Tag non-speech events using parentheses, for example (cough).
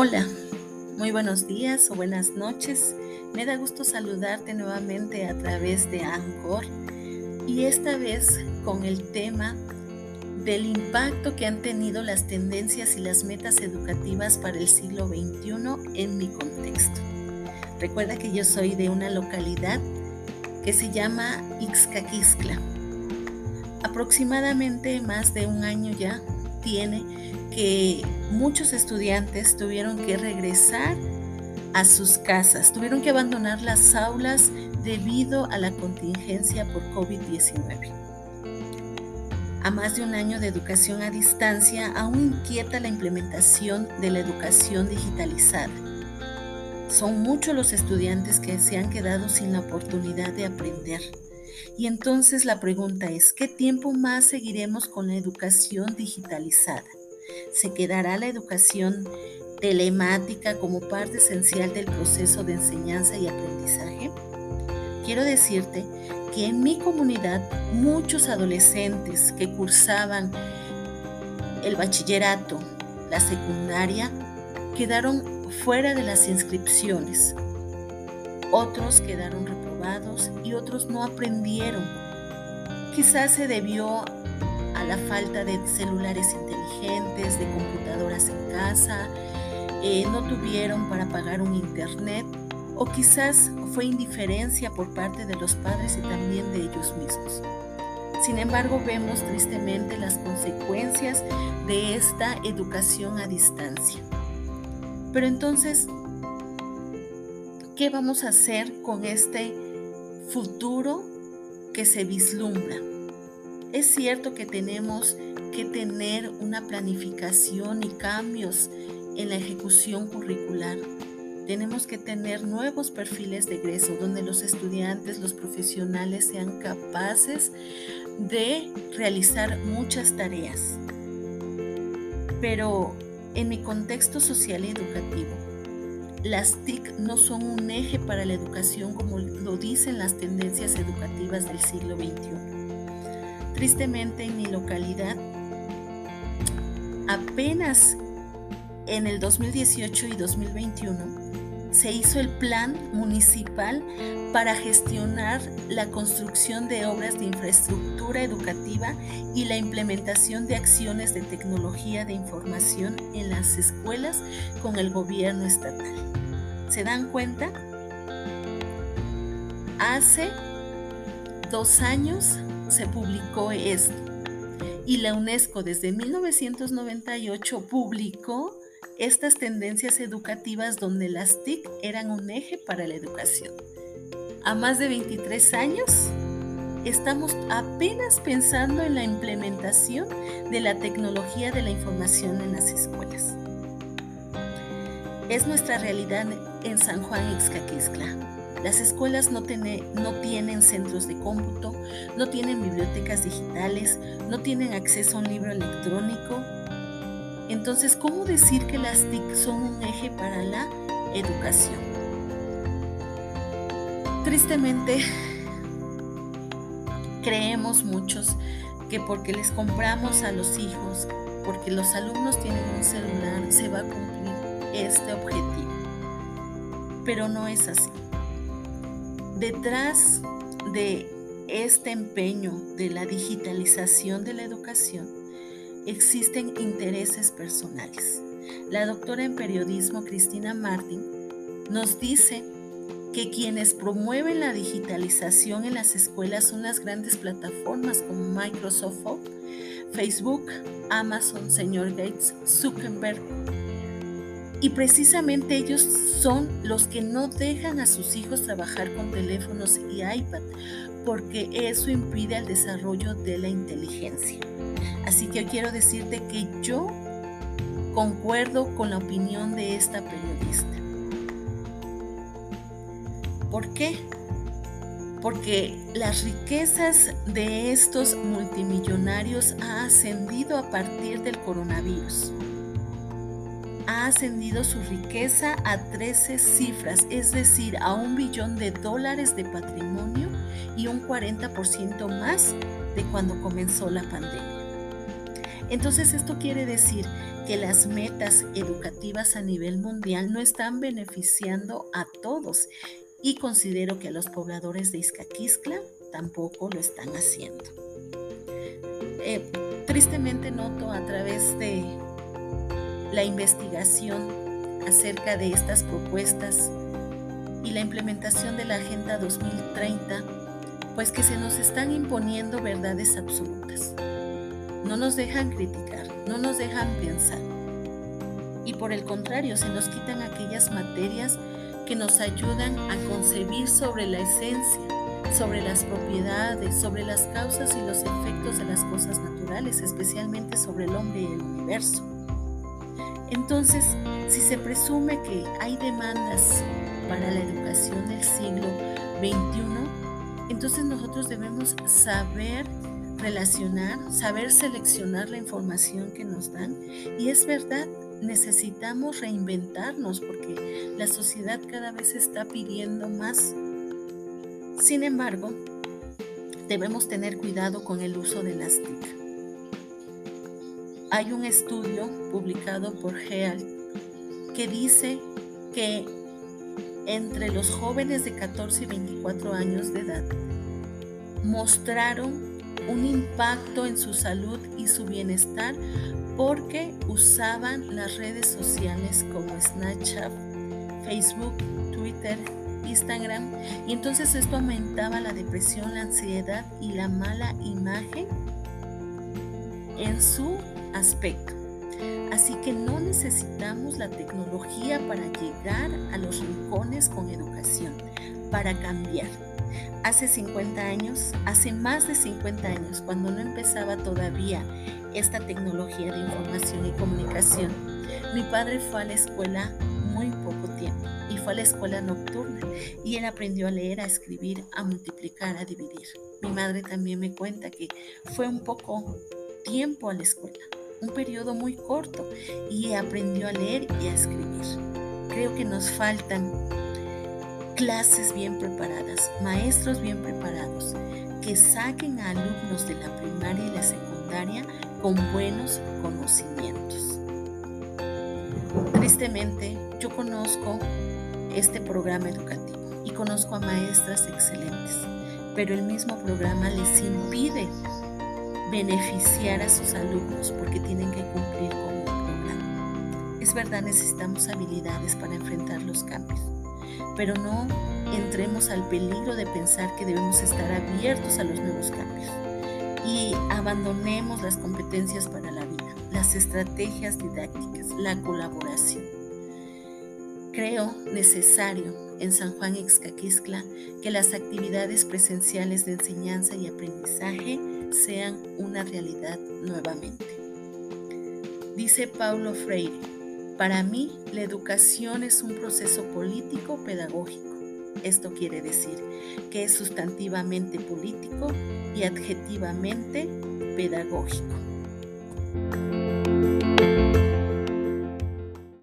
Hola, muy buenos días o buenas noches. Me da gusto saludarte nuevamente a través de Anchor y esta vez con el tema del impacto que han tenido las tendencias y las metas educativas para el siglo XXI en mi contexto. Recuerda que yo soy de una localidad que se llama Ixcaquiscla. Aproximadamente más de un año ya que muchos estudiantes tuvieron que regresar a sus casas, tuvieron que abandonar las aulas debido a la contingencia por COVID-19. A más de un año de educación a distancia, aún inquieta la implementación de la educación digitalizada. Son muchos los estudiantes que se han quedado sin la oportunidad de aprender. Y entonces la pregunta es, ¿qué tiempo más seguiremos con la educación digitalizada? se quedará la educación telemática como parte esencial del proceso de enseñanza y aprendizaje? Quiero decirte que en mi comunidad muchos adolescentes que cursaban el bachillerato, la secundaria, quedaron fuera de las inscripciones. Otros quedaron reprobados y otros no aprendieron. Quizás se debió a la falta de celulares inteligentes, de computadoras en casa, eh, no tuvieron para pagar un internet o quizás fue indiferencia por parte de los padres y también de ellos mismos. Sin embargo, vemos tristemente las consecuencias de esta educación a distancia. Pero entonces, ¿qué vamos a hacer con este futuro que se vislumbra? Es cierto que tenemos que tener una planificación y cambios en la ejecución curricular. Tenemos que tener nuevos perfiles de egreso donde los estudiantes, los profesionales sean capaces de realizar muchas tareas. Pero en mi contexto social y educativo, las TIC no son un eje para la educación como lo dicen las tendencias educativas del siglo XXI. Tristemente en mi localidad, apenas en el 2018 y 2021 se hizo el plan municipal para gestionar la construcción de obras de infraestructura educativa y la implementación de acciones de tecnología de información en las escuelas con el gobierno estatal. ¿Se dan cuenta? Hace dos años se publicó esto. Y la UNESCO desde 1998 publicó estas tendencias educativas donde las TIC eran un eje para la educación. A más de 23 años, estamos apenas pensando en la implementación de la tecnología de la información en las escuelas. Es nuestra realidad en San Juan Ixcaquiscla. Las escuelas no, no, tienen centros de cómputo, no tienen bibliotecas digitales, no tienen acceso a un libro electrónico. Entonces, ¿cómo decir que las TIC son un eje para la educación? Tristemente, (laughs) creemos muchos que porque les compramos a los hijos, porque los alumnos tienen un celular, se va a cumplir este objetivo. Pero no es así. Detrás de este empeño de la digitalización de la educación existen intereses personales. La doctora en periodismo Cristina Martin nos dice que quienes promueven la digitalización en las escuelas son las grandes plataformas como Microsoft, Facebook, Amazon, señor Gates, Zuckerberg, y precisamente ellos son los que no dejan a sus hijos trabajar con teléfonos y iPad, porque eso impide el desarrollo de la inteligencia. Así que quiero decirte que yo concuerdo con la opinión de esta periodista. ¿Por qué? Porque las riquezas de estos multimillonarios ha ascendido a partir del coronavirus ha ascendido su riqueza a 13 cifras, es decir, a un billón de dólares de patrimonio y un 40% más de cuando comenzó la pandemia. Entonces esto quiere decir que las metas educativas a nivel mundial no están beneficiando a todos y considero que a los pobladores de Izcaquiscla tampoco lo están haciendo. Eh, tristemente noto a través de la investigación acerca de estas propuestas y la implementación de la Agenda 2030, pues que se nos están imponiendo verdades absolutas. No nos dejan criticar, no nos dejan pensar. Y por el contrario, se nos quitan aquellas materias que nos ayudan a concebir sobre la esencia, sobre las propiedades, sobre las causas y los efectos de las cosas naturales, especialmente sobre el hombre y el universo. Entonces, si se presume que hay demandas para la educación del siglo XXI, entonces nosotros debemos saber relacionar, saber seleccionar la información que nos dan. Y es verdad, necesitamos reinventarnos porque la sociedad cada vez está pidiendo más. Sin embargo, debemos tener cuidado con el uso de las TIC. Hay un estudio publicado por GEAL que dice que entre los jóvenes de 14 y 24 años de edad mostraron un impacto en su salud y su bienestar porque usaban las redes sociales como Snapchat, Facebook, Twitter, Instagram y entonces esto aumentaba la depresión, la ansiedad y la mala imagen en su aspecto. Así que no necesitamos la tecnología para llegar a los rincones con educación, para cambiar. Hace 50 años, hace más de 50 años, cuando no empezaba todavía esta tecnología de información y comunicación. Mi padre fue a la escuela muy poco tiempo y fue a la escuela nocturna y él aprendió a leer, a escribir, a multiplicar, a dividir. Mi madre también me cuenta que fue un poco tiempo a la escuela, un periodo muy corto y aprendió a leer y a escribir. Creo que nos faltan clases bien preparadas, maestros bien preparados, que saquen a alumnos de la primaria y la secundaria con buenos conocimientos. Tristemente, yo conozco este programa educativo y conozco a maestras excelentes, pero el mismo programa les impide beneficiar a sus alumnos porque tienen que cumplir con un programa. Es verdad, necesitamos habilidades para enfrentar los cambios, pero no entremos al peligro de pensar que debemos estar abiertos a los nuevos cambios y abandonemos las competencias para la vida, las estrategias didácticas, la colaboración. Creo necesario en San Juan Ixcaquiscla que las actividades presenciales de enseñanza y aprendizaje sean una realidad nuevamente. Dice Paulo Freire, para mí, la educación es un proceso político-pedagógico. Esto quiere decir que es sustantivamente político y adjetivamente pedagógico.